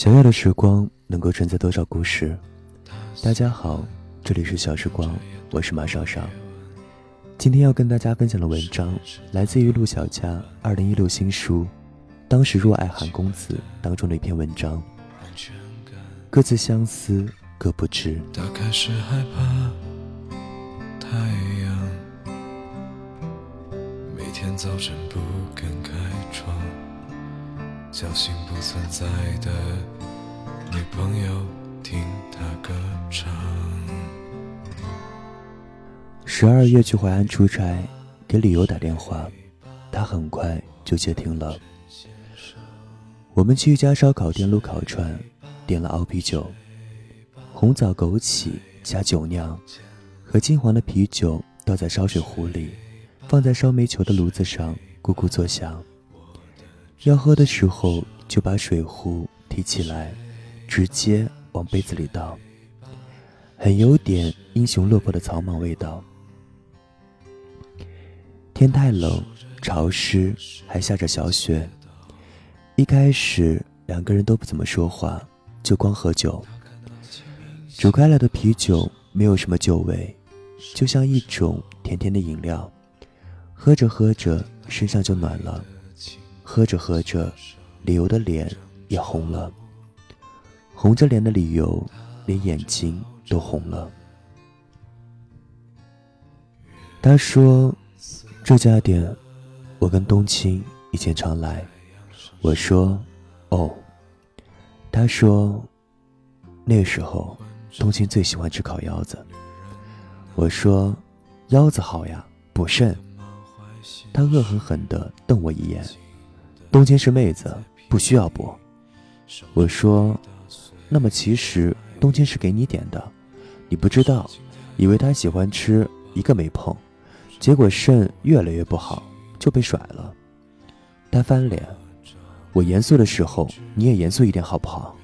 想要的时光能够承载多少故事？大家好，这里是小时光，我是马少少。今天要跟大家分享的文章来自于陆小佳二零一六新书《当时若爱韩公子》当中的一篇文章。各自相思，各不知。大概是害怕太阳每天早晨不敢开窗，叫醒不存在的女朋友听她歌唱。十二月去淮安出差，给李由打电话，他很快就接听了。我们去一家烧烤店撸烤串。点了熬啤酒，红枣枸杞加酒酿，和金黄的啤酒倒在烧水壶里，放在烧煤球的炉子上，咕咕作响。要喝的时候就把水壶提起来，直接往杯子里倒，很有点英雄落魄的草莽味道。天太冷，潮湿，还下着小雪。一开始两个人都不怎么说话。就光喝酒，煮开了的啤酒没有什么酒味，就像一种甜甜的饮料。喝着喝着，身上就暖了；喝着喝着，李由的脸也红了。红着脸的李由，连眼睛都红了。他说：“这家店，我跟冬青以前常来。”我说：“哦。”他说：“那时候，冬青最喜欢吃烤腰子。”我说：“腰子好呀，补肾。”他恶狠狠地瞪我一眼：“冬青是妹子，不需要补。”我说：“那么其实冬青是给你点的，你不知道，以为他喜欢吃，一个没碰，结果肾越来越不好，就被甩了。”他翻脸。我严肃的时候，你也严肃一点好不好？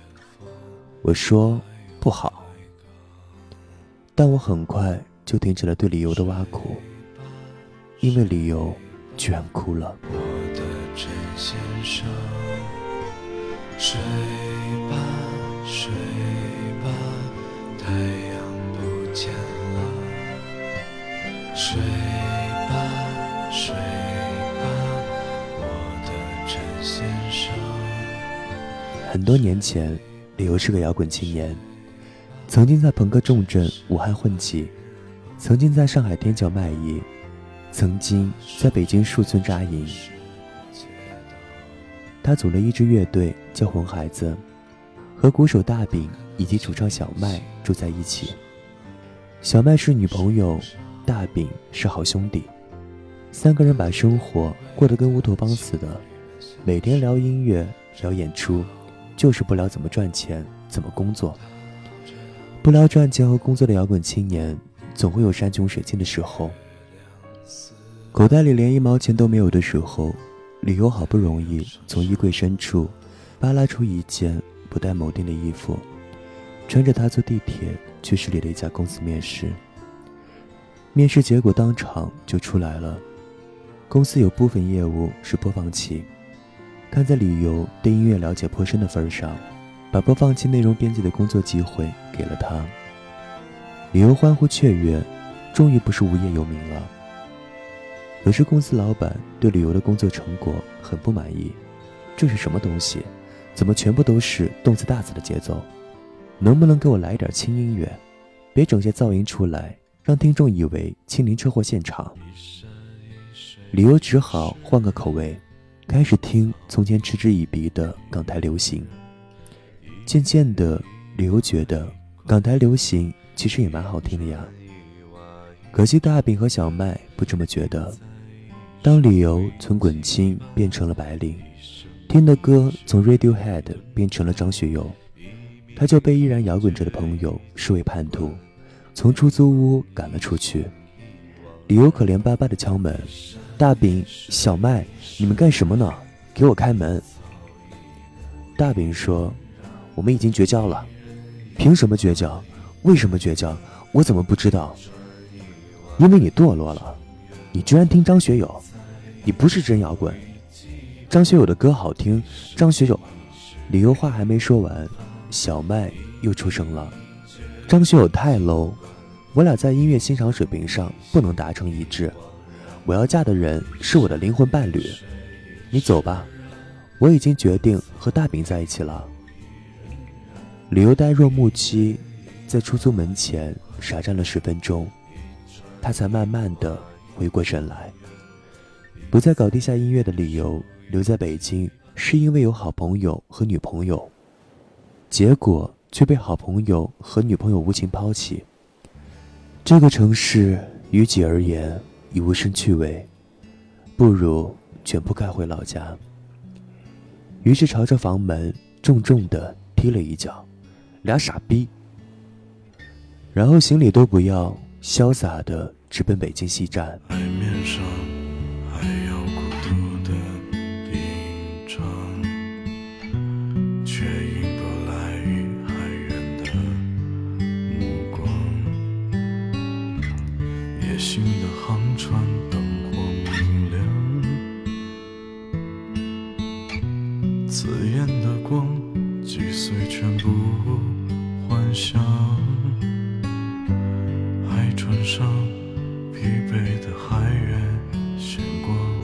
我说不好，但我很快就停止了对理由的挖苦，因为理由居然哭了。我的陈先生，睡吧睡吧，太阳不见了。睡。很多年前，李由是个摇滚青年，曾经在朋克重镇武汉混迹，曾经在上海天桥卖艺，曾经在北京树村扎营。他组了一支乐队叫红孩子，和鼓手大饼以及主唱小麦住在一起。小麦是女朋友，大饼是好兄弟，三个人把生活过得跟乌托邦似的，每天聊音乐，聊演出。就是不聊怎么赚钱，怎么工作。不聊赚钱和工作的摇滚青年，总会有山穷水尽的时候。口袋里连一毛钱都没有的时候，李由好不容易从衣柜深处扒拉出一件不带铆钉的衣服，穿着它坐地铁去市里的一家公司面试。面试结果当场就出来了，公司有部分业务是播放器。看在李由对音乐了解颇深的份上，把播放器内容编辑的工作机会给了他。理由欢呼雀跃，终于不是无业游民了。可是公司老板对旅游的工作成果很不满意，这是什么东西？怎么全部都是动次大次的节奏？能不能给我来点轻音乐？别整些噪音出来，让听众以为亲临车祸现场。李由只好换个口味。开始听从前嗤之以鼻的港台流行，渐渐的，李由觉得港台流行其实也蛮好听的呀。可惜大饼和小麦不这么觉得。当理由从滚青变成了白领，听的歌从 Radiohead 变成了张学友，他就被依然摇滚着的朋友视为叛徒，从出租屋赶了出去。理由可怜巴巴的敲门。大饼、小麦，你们干什么呢？给我开门！大饼说：“我们已经绝交了。”凭什么绝交？为什么绝交？我怎么不知道？因为你堕落了，你居然听张学友，你不是真摇滚。张学友的歌好听，张学友，理由话还没说完，小麦又出声了：“张学友太 low，我俩在音乐欣赏水平上不能达成一致。我要嫁的人是我的灵魂伴侣，你走吧，我已经决定和大饼在一起了。”理由呆若木鸡，在出租门前傻站了十分钟，他才慢慢的回过神来。不再搞地下音乐的理由，留在北京是因为有好朋友和女朋友，结果却被好朋友和女朋友无情抛弃。这个城市于己而言已无生趣味，不如全部盖回老家。于是朝着房门重重的踢了一脚。俩傻逼，然后行李都不要，潇洒的直奔北京西站。海面上还有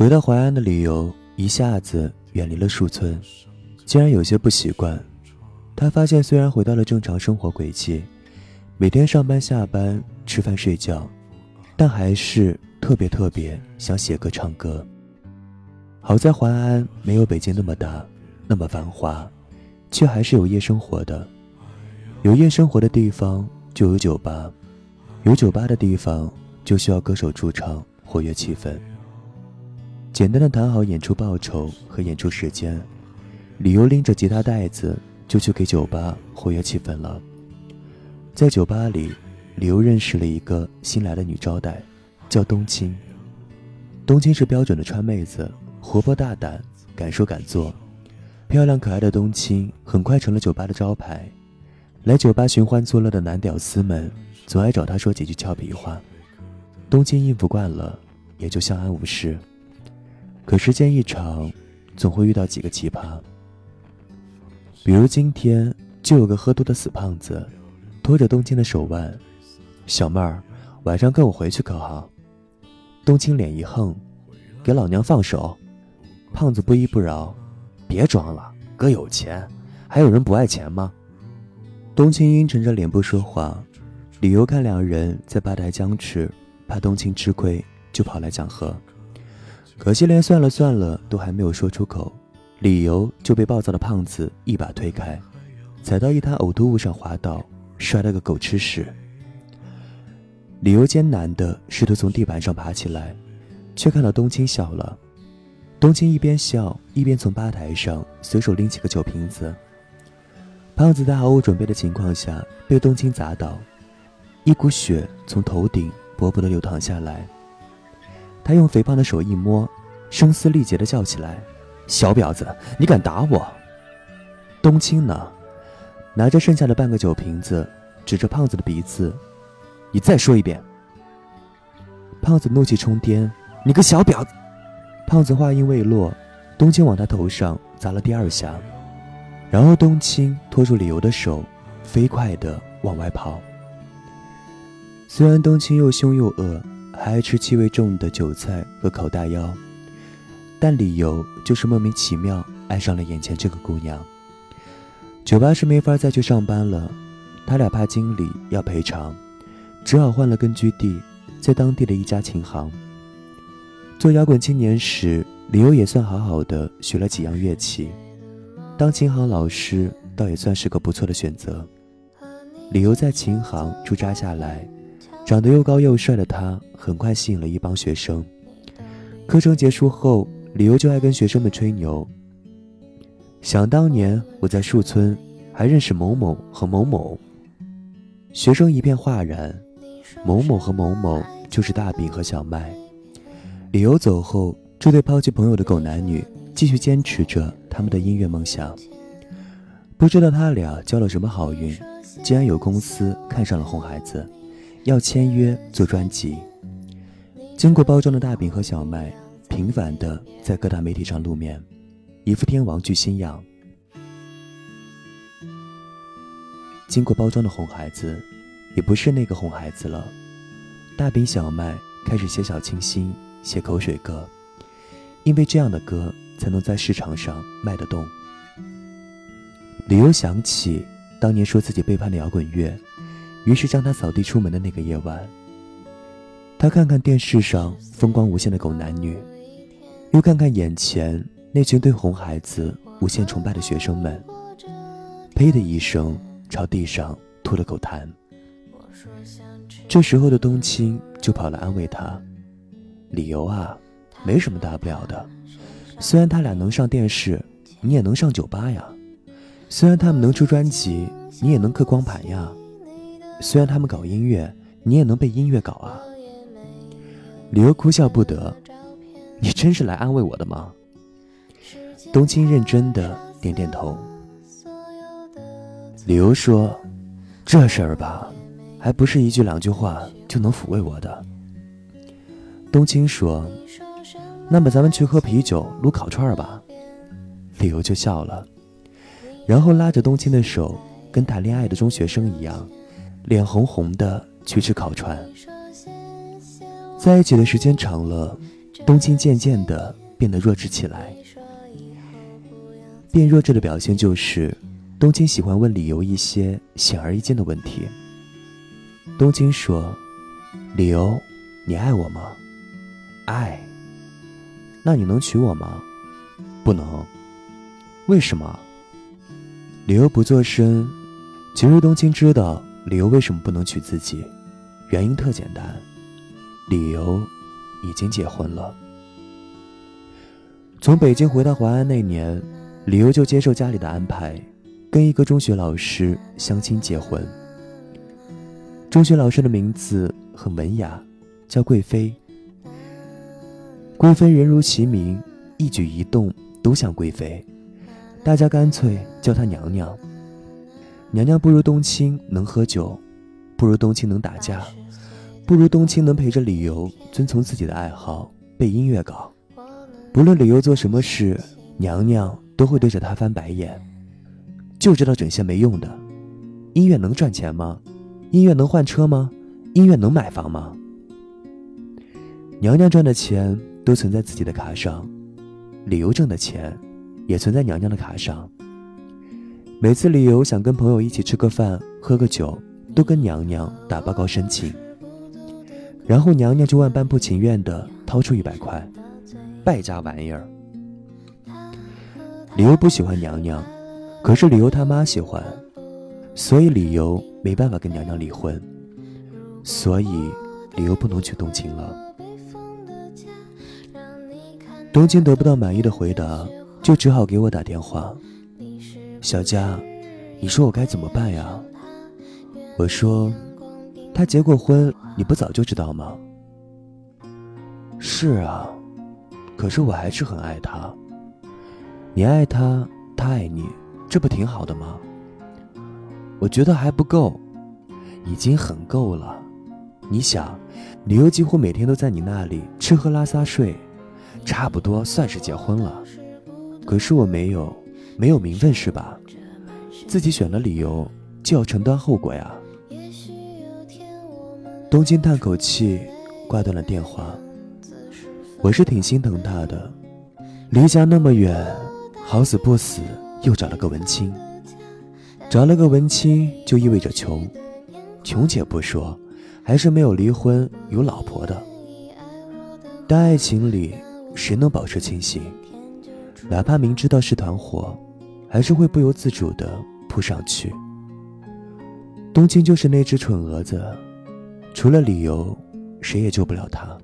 回到淮安的理由一下子远离了树村，竟然有些不习惯。他发现虽然回到了正常生活轨迹，每天上班下班吃饭睡觉，但还是特别特别想写歌唱歌。好在淮安没有北京那么大，那么繁华，却还是有夜生活的。有夜生活的地方就有酒吧，有酒吧的地方就需要歌手驻唱，活跃气氛。简单的谈好演出报酬和演出时间，李优拎着吉他袋子就去给酒吧活跃气氛了。在酒吧里，理由认识了一个新来的女招待，叫冬青。冬青是标准的川妹子，活泼大胆，敢说敢做。漂亮可爱的冬青很快成了酒吧的招牌。来酒吧寻欢作乐的男屌丝们，总爱找她说几句俏皮话。冬青应付惯了，也就相安无事。可时间一长，总会遇到几个奇葩。比如今天就有个喝多的死胖子，拖着冬青的手腕：“小妹儿，晚上跟我回去可好？”冬青脸一横：“给老娘放手！”胖子不依不饶：“别装了，哥有钱，还有人不爱钱吗？”冬青阴沉着脸不说话，理由看两人在吧台僵持，怕冬青吃亏，就跑来讲和。可惜连算了算了都还没有说出口，理由就被暴躁的胖子一把推开，踩到一滩呕吐物上滑倒，摔了个狗吃屎。理由艰难的试图从地板上爬起来，却看到冬青笑了。冬青一边笑一边从吧台上随手拎起个酒瓶子。胖子在毫无准备的情况下被冬青砸倒，一股血从头顶薄薄的流淌下来。他用肥胖的手一摸，声嘶力竭的叫起来：“小婊子，你敢打我！”冬青呢，拿着剩下的半个酒瓶子，指着胖子的鼻子：“你再说一遍！”胖子怒气冲天：“你个小婊子！”胖子话音未落，冬青往他头上砸了第二下。然后冬青拖住理由的手，飞快地往外跑。虽然冬青又凶又恶，还爱吃气味重的韭菜和烤大腰，但理由就是莫名其妙爱上了眼前这个姑娘。酒吧是没法再去上班了，他俩怕经理要赔偿，只好换了根据地，在当地的一家琴行。做摇滚青年时，理由也算好好的学了几样乐器。当琴行老师倒也算是个不错的选择。理由在琴行驻扎下来，长得又高又帅的他很快吸引了一帮学生。课程结束后，理由就爱跟学生们吹牛。想当年我在树村还认识某某和某某。学生一片哗然。某某和某某就是大饼和小麦。理由走后，这对抛弃朋友的狗男女。继续坚持着他们的音乐梦想。不知道他俩交了什么好运，竟然有公司看上了红孩子，要签约做专辑。经过包装的大饼和小麦，频繁的在各大媒体上露面，一副天王巨星样。经过包装的哄孩子，也不是那个哄孩子了。大饼小麦开始写小清新，写口水歌，因为这样的歌才能在市场上卖得动。李由想起当年说自己背叛了摇滚乐，于是将他扫地出门的那个夜晚。他看看电视上风光无限的狗男女，又看看眼前那群对红孩子无限崇拜的学生们，呸的一声，朝地上吐了口痰。这时候的冬青就跑来安慰他：“理由啊，没什么大不了的。虽然他俩能上电视，你也能上酒吧呀；虽然他们能出专辑，你也能刻光盘呀；虽然他们搞音乐，你也能被音乐搞啊。”理由哭笑不得：“你真是来安慰我的吗？”冬青认真的点点头。理由说：“这事儿吧。”还不是一句两句话就能抚慰我的。冬青说：“那么咱们去喝啤酒、撸烤串吧。”理由就笑了，然后拉着冬青的手，跟谈恋爱的中学生一样，脸红红的去吃烤串。在一起的时间长了，冬青渐渐的变得弱智起来。变弱智的表现就是，冬青喜欢问理由一些显而易见的问题。冬青说：“理由，你爱我吗？爱。那你能娶我吗？不能。为什么？”理由不做声。其实冬青知道理由为什么不能娶自己，原因特简单：理由已经结婚了。从北京回到淮安那年，理由就接受家里的安排，跟一个中学老师相亲结婚。中学老师的名字很文雅，叫贵妃。贵妃人如其名，一举一动都像贵妃，大家干脆叫她娘娘。娘娘不如冬青能喝酒，不如冬青能打架，不如冬青能陪着理由遵从自己的爱好背音乐稿。不论理由做什么事，娘娘都会对着他翻白眼，就知道整些没用的。音乐能赚钱吗？音乐能换车吗？音乐能买房吗？娘娘赚的钱都存在自己的卡上，理由挣的钱也存在娘娘的卡上。每次理由想跟朋友一起吃个饭、喝个酒，都跟娘娘打报告申请，然后娘娘就万般不情愿的掏出一百块，败家玩意儿。理由不喜欢娘娘，可是理由他妈喜欢。所以理由没办法跟娘娘离婚，所以理由不能去东京了。东京得不到满意的回答，就只好给我打电话。小佳，你说我该怎么办呀？我说，他结过婚，你不早就知道吗？是啊，可是我还是很爱他。你爱他，他爱你，这不挺好的吗？我觉得还不够，已经很够了。你想，理由几乎每天都在你那里吃喝拉撒睡，差不多算是结婚了。可是我没有，没有名分是吧？自己选了理由，就要承担后果呀。东京叹口气，挂断了电话。我是挺心疼他的，离家那么远，好死不死又找了个文青。找了个文青就意味着穷，穷且不说，还是没有离婚有老婆的。但爱情里谁能保持清醒？哪怕明知道是团伙，还是会不由自主地扑上去。冬青就是那只蠢蛾子，除了理由，谁也救不了他。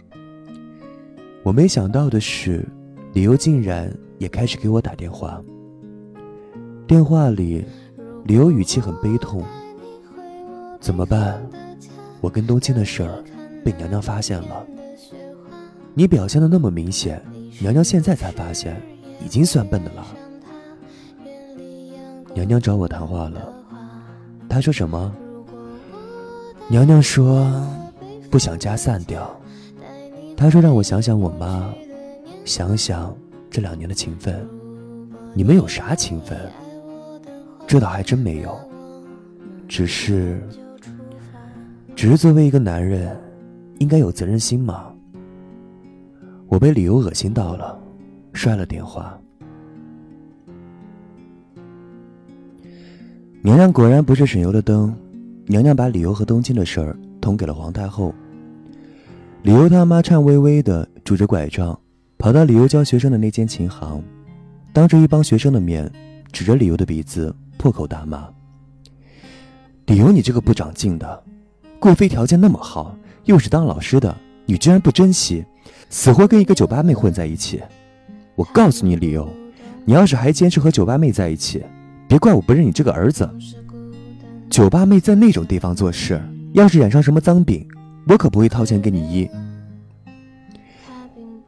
我没想到的是，理由竟然也开始给我打电话。电话里。理由语气很悲痛。怎么办？我跟冬青的事儿被娘娘发现了。你表现的那么明显，娘娘现在才发现，已经算笨的了。娘娘找我谈话了，她说什么？娘娘说不想家散掉。她说让我想想我妈，想想这两年的情分。你们有啥情分？这倒还真没有。只是，只是作为一个男人，应该有责任心嘛。我被理由恶心到了，摔了电话。娘娘果然不是省油的灯，娘娘把理由和东京的事儿捅给了皇太后。理由他妈颤巍巍的拄着拐杖，跑到理由教学生的那间琴行，当着一帮学生的面，指着理由的鼻子破口大骂：“理由，你这个不长进的，贵妃条件那么好，又是当老师的，你居然不珍惜，死活跟一个酒吧妹混在一起！我告诉你，理由，你要是还坚持和酒吧妹在一起，别怪我不认你这个儿子。酒吧妹在那种地方做事，要是染上什么脏病。”我可不会掏钱给你医。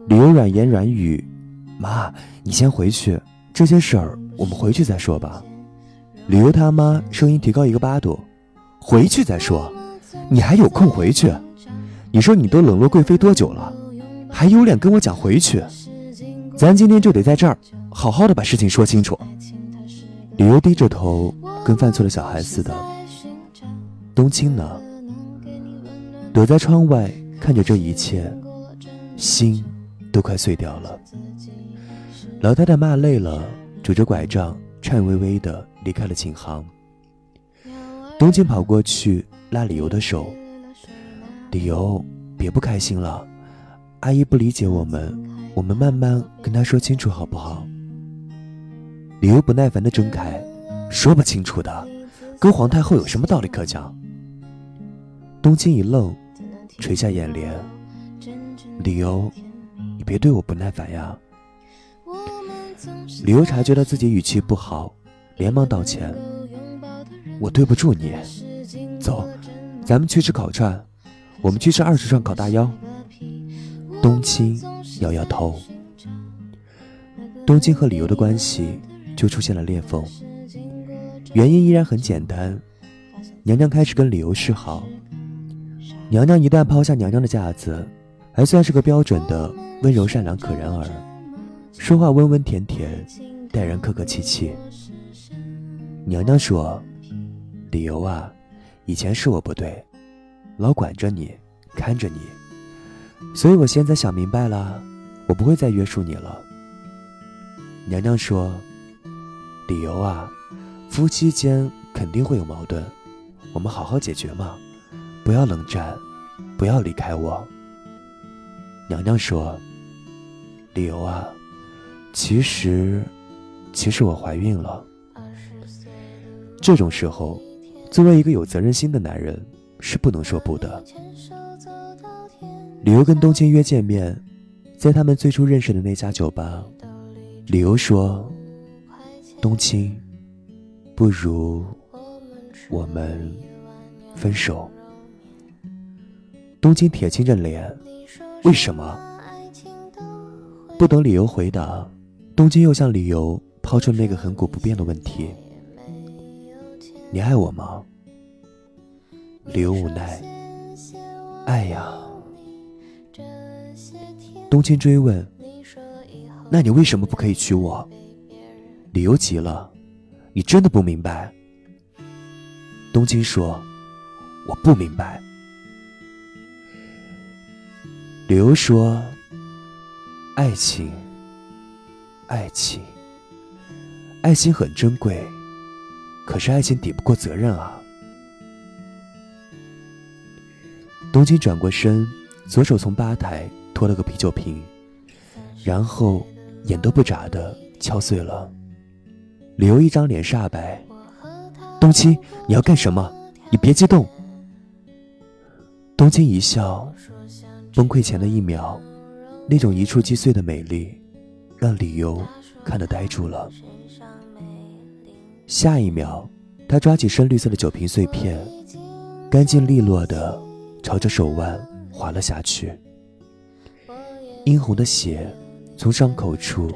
理由软言软语：“妈，你先回去，这些事儿我们回去再说吧。”理由他妈声音提高一个八度：“回去再说，你还有空回去？你说你都冷落贵妃多久了，还有脸跟我讲回去？咱今天就得在这儿好好的把事情说清楚。”理由低着头，跟犯错的小孩似的。冬青呢？躲在窗外看着这一切，心都快碎掉了。老太太骂累了，拄着拐杖，颤巍巍的离开了琴行。冬青跑过去拉理由的手：“理由，别不开心了，阿姨不理解我们，我们慢慢跟她说清楚好不好？”理由不耐烦地睁开：“说不清楚的，跟皇太后有什么道理可讲？”东京一愣。垂下眼帘，理由，你别对我不耐烦呀。理由察觉到自己语气不好，连忙道歉：“我对不住你。”走，咱们去吃烤串，我们去吃二十串烤大腰。冬青摇摇头。东京和理由的关系就出现了裂缝，原因依然很简单，娘娘开始跟理由示好。娘娘一旦抛下娘娘的架子，还算是个标准的温柔善良可人儿，说话温温甜甜，待人客客气气。娘娘说：“理由啊，以前是我不对，老管着你，看着你，所以我现在想明白了，我不会再约束你了。”娘娘说：“理由啊，夫妻间肯定会有矛盾，我们好好解决嘛。”不要冷战，不要离开我。娘娘说：“理由啊，其实，其实我怀孕了。这种时候，作为一个有责任心的男人，是不能说不的。”理由跟冬青约见面，在他们最初认识的那家酒吧。理由说：“冬青，不如我们分手。”冬青铁青着脸，为什么？不等理由回答，冬青又向理由抛出那个恒古不变的问题：“你爱我吗？”理由无奈：“爱呀。”东京追问：“那你为什么不可以娶我？”理由急了：“你真的不明白？”东京说：“我不明白。”理由说：“爱情，爱情，爱情很珍贵，可是爱情抵不过责任啊。”东京转过身，左手从吧台拖了个啤酒瓶，然后眼都不眨的敲碎了。理由一张脸煞白：“冬青，你要干什么？你别激动。”冬青一笑。崩溃前的一秒，那种一触即碎的美丽，让理由看得呆住了。下一秒，他抓起深绿色的酒瓶碎片，干净利落的朝着手腕滑了下去。殷红的血从伤口处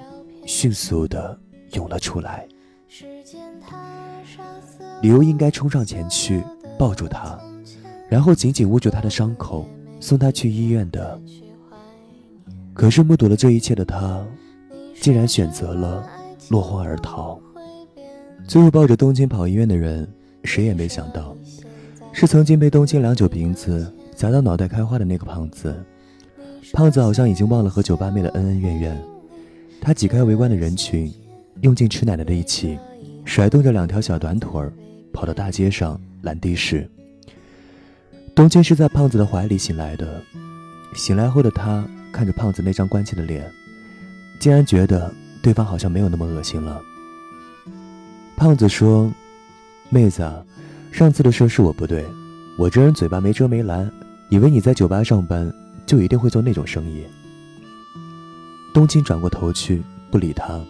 迅速的涌了出来。理由应该冲上前去抱住他，然后紧紧捂住他的伤口。送他去医院的，可是目睹了这一切的他，竟然选择了落荒而逃。最后抱着东京跑医院的人，谁也没想到，是曾经被冬青两酒瓶子砸到脑袋开花的那个胖子。胖子好像已经忘了和酒吧妹的恩恩怨怨，他挤开围观的人群，用尽吃奶的力气，甩动着两条小短腿，跑到大街上拦的士。冬青是在胖子的怀里醒来的，醒来后的他看着胖子那张关切的脸，竟然觉得对方好像没有那么恶心了。胖子说：“妹子。”上次的事是我不对，我这人嘴巴没遮没拦，以为你在酒吧上班就一定会做那种生意。冬青转过头去不理他，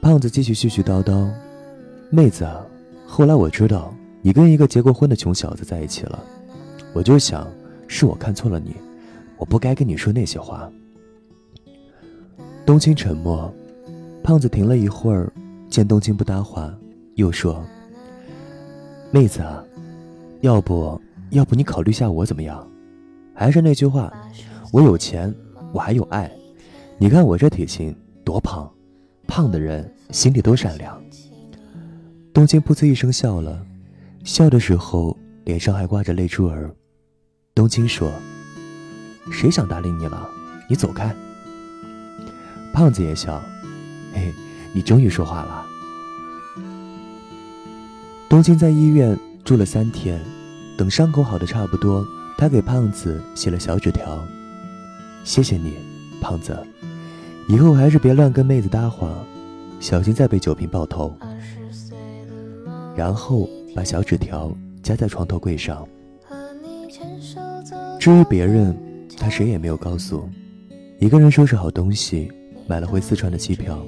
胖子继续絮絮叨叨：“妹子，后来我知道你跟一个结过婚的穷小子在一起了，我就想是我看错了你，我不该跟你说那些话。”冬青沉默，胖子停了一会儿，见冬青不搭话，又说。妹子啊，要不要不你考虑下我怎么样？还是那句话，我有钱，我还有爱。你看我这体型多胖，胖的人心里都善良。冬青噗呲一声笑了，笑的时候脸上还挂着泪珠儿。冬青说：“谁想搭理你了？你走开。”胖子也笑：“嘿，你终于说话了。”冬青在医院住了三天，等伤口好的差不多，他给胖子写了小纸条：“谢谢你，胖子，以后还是别乱跟妹子搭话，小心再被酒瓶爆头。”然后把小纸条夹在床头柜上。至于别人，他谁也没有告诉。一个人收拾好东西，买了回四川的机票。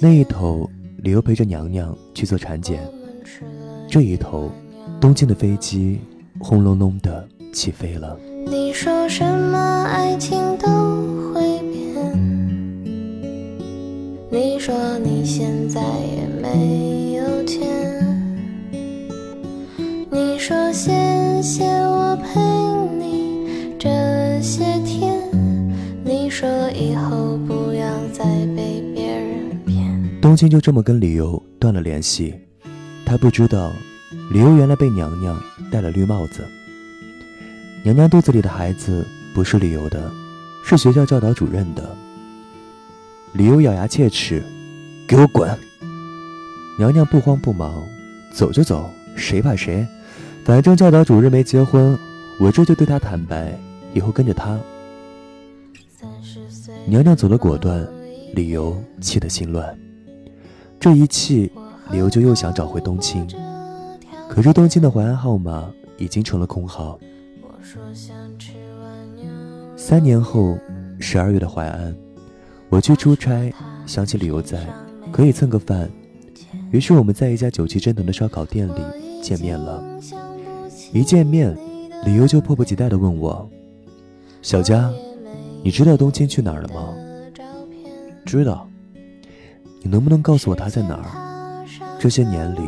那一头。李由陪着娘娘去做产检，这一头，东京的飞机轰隆隆的起飞了。你说什么爱情都会变，你说你现在也没有钱，你说谢谢我陪你这些天，你说以后不要再被别人骗。冬青就这么跟李由断了联系，他不知道，李由原来被娘娘戴了绿帽子。娘娘肚子里的孩子不是李由的，是学校教导主任的。李由咬牙切齿：“给我滚！”娘娘不慌不忙：“走就走，谁怕谁？反正教导主任没结婚，我这就对他坦白，以后跟着他。”娘娘走了果断，李由气得心乱。这一气，李由就又想找回冬青，可是冬青的淮安号码已经成了空号。三年后，十二月的淮安，我去出差，想起李由在，可以蹭个饭，于是我们在一家酒气蒸腾的烧烤店里见面了。一见面，李由就迫不及待地问我：“小佳，你知道冬青去哪儿了吗？”“知道。”你能不能告诉我他在哪儿？这些年里，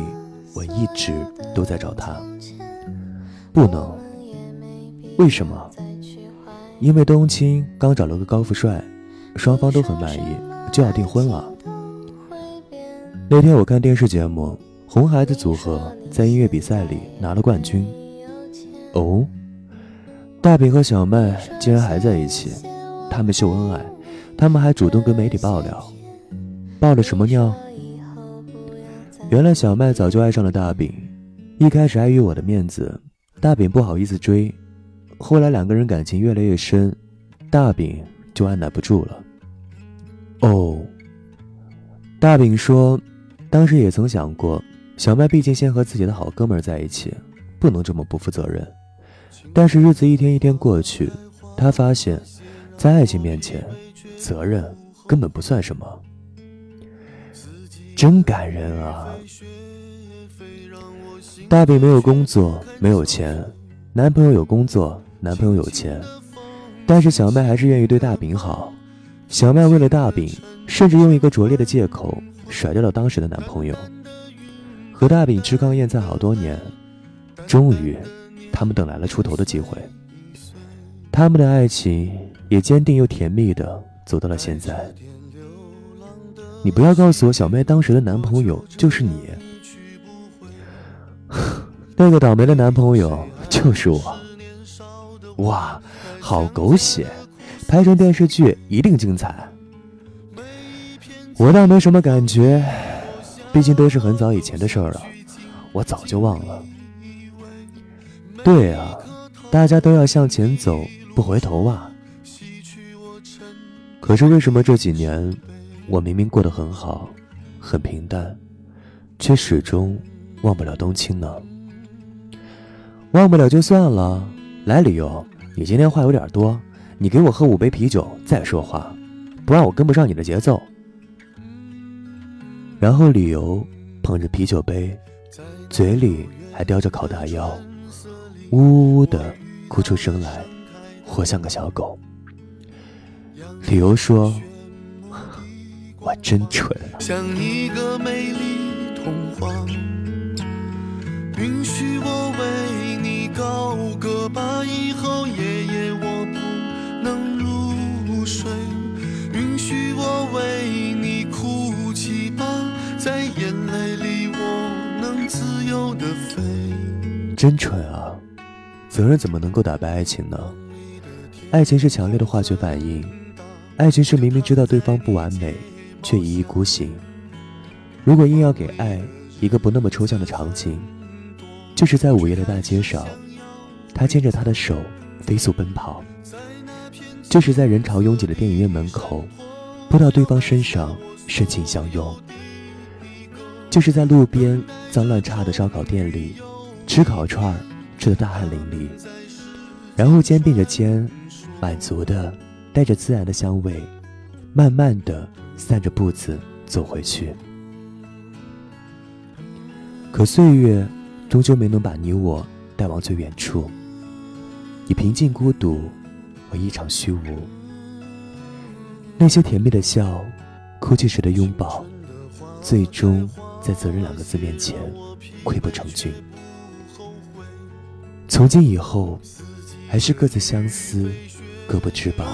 我一直都在找他。不能。为什么？因为冬青刚找了个高富帅，双方都很满意，就要订婚了。那天我看电视节目，红孩子组合在音乐比赛里拿了冠军。哦，大饼和小麦竟然还在一起，他们秀恩爱，他们还主动跟媒体爆料。爆了什么料？原来小麦早就爱上了大饼，一开始碍于我的面子，大饼不好意思追，后来两个人感情越来越深，大饼就按耐不住了。哦，大饼说，当时也曾想过，小麦毕竟先和自己的好哥们在一起，不能这么不负责任。但是日子一天一天过去，他发现，在爱情面前，责任根本不算什么。真感人啊！大饼没有工作，没有钱，男朋友有工作，男朋友有钱，但是小麦还是愿意对大饼好。小麦为了大饼，甚至用一个拙劣的借口甩掉了当时的男朋友，和大饼吃糠咽菜好多年，终于，他们等来了出头的机会。他们的爱情也坚定又甜蜜的走到了现在。你不要告诉我，小麦当时的男朋友就是你。那个倒霉的男朋友就是我。哇，好狗血，拍成电视剧一定精彩。我倒没什么感觉，毕竟都是很早以前的事儿了，我早就忘了。对啊，大家都要向前走，不回头啊。可是为什么这几年，我明明过得很好，很平淡，却始终忘不了冬青呢？忘不了就算了，来理由。你今天话有点多，你给我喝五杯啤酒再说话，不然我跟不上你的节奏。然后理由捧着啤酒杯，嘴里还叼着烤大腰，呜呜呜的哭出声来，活像个小狗。理由说：“我真蠢。”像一个美丽童话，允许我为你高歌，吧以后夜夜我不能入睡，允许我为你哭泣吧，在眼泪里我能自由的飞。真蠢啊！责任怎么能够打败爱情呢？爱情是强烈的化学反应，爱情是明明知道对方不完美，却一意孤行。如果硬要给爱一个不那么抽象的场景，就是在午夜的大街上，他牵着她的手飞速奔跑；就是在人潮拥挤的电影院门口，扑到对方身上深情相拥；就是在路边脏乱差的烧烤店里，吃烤串吃得大汗淋漓，然后肩并着肩，满足的带着自然的香味，慢慢的散着步子走回去。可岁月。终究没能把你我带往最远处。你平静孤独，我一场虚无。那些甜蜜的笑，哭泣时的拥抱，最终在责任两个字面前溃不成军。从今以后，还是各自相思，各不翅膀。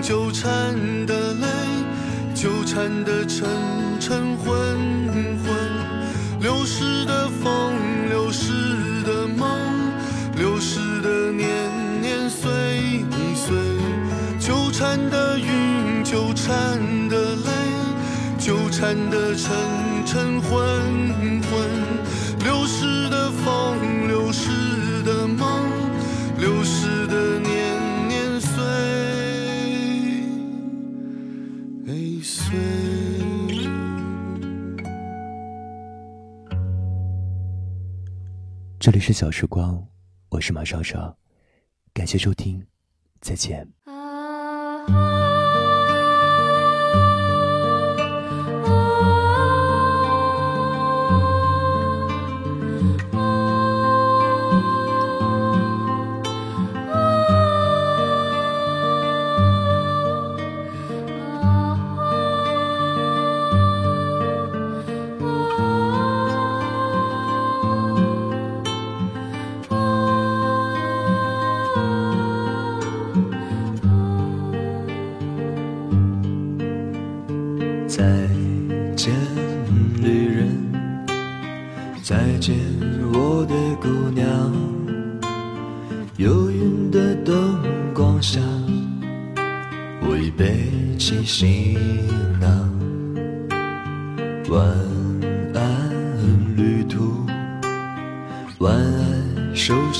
纠缠的泪，纠缠的沉沉昏昏，流逝的风，流逝的梦，流逝的年年岁岁，纠缠的云，纠缠的泪，纠缠的沉沉昏昏，流逝的风，流逝。这里是小时光，我是马少少，感谢收听，再见。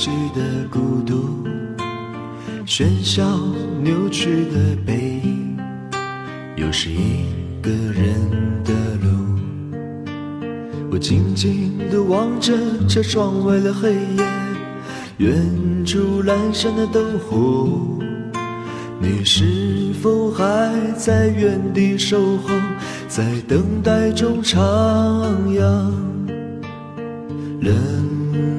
安，熟悉的孤独。喧嚣扭曲的背影，又是一个人的路。我静静地望着车窗外的黑夜。远处阑珊的灯火，你是否还在原地守候，在等待中徜徉？啦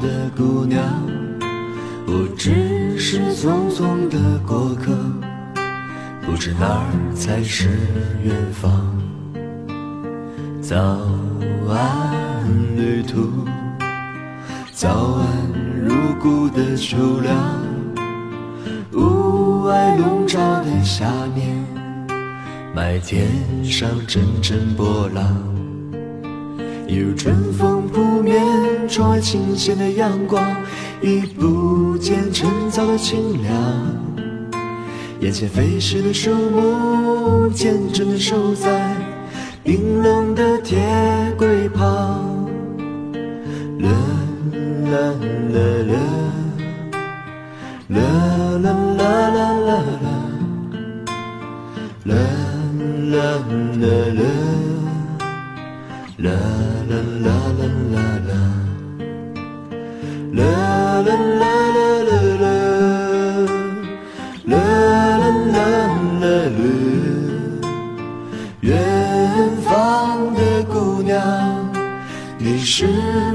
的姑娘，不只是匆匆的过客，不知哪儿才是远方。早安，旅途，早安，入骨的秋凉，雾霭笼罩的夏面，麦田上阵阵波浪。有春风扑面，窗外倾泻的阳光已不见晨早的清凉。眼前飞逝的树木，坚贞的守在冰冷的铁轨旁。啦啦啦啦，啦啦啦啦啦啦，啦啦啦啦。啦啦啦啦啦啦，啦啦啦啦啦啦，啦啦啦啦啦。远方的姑娘，你是。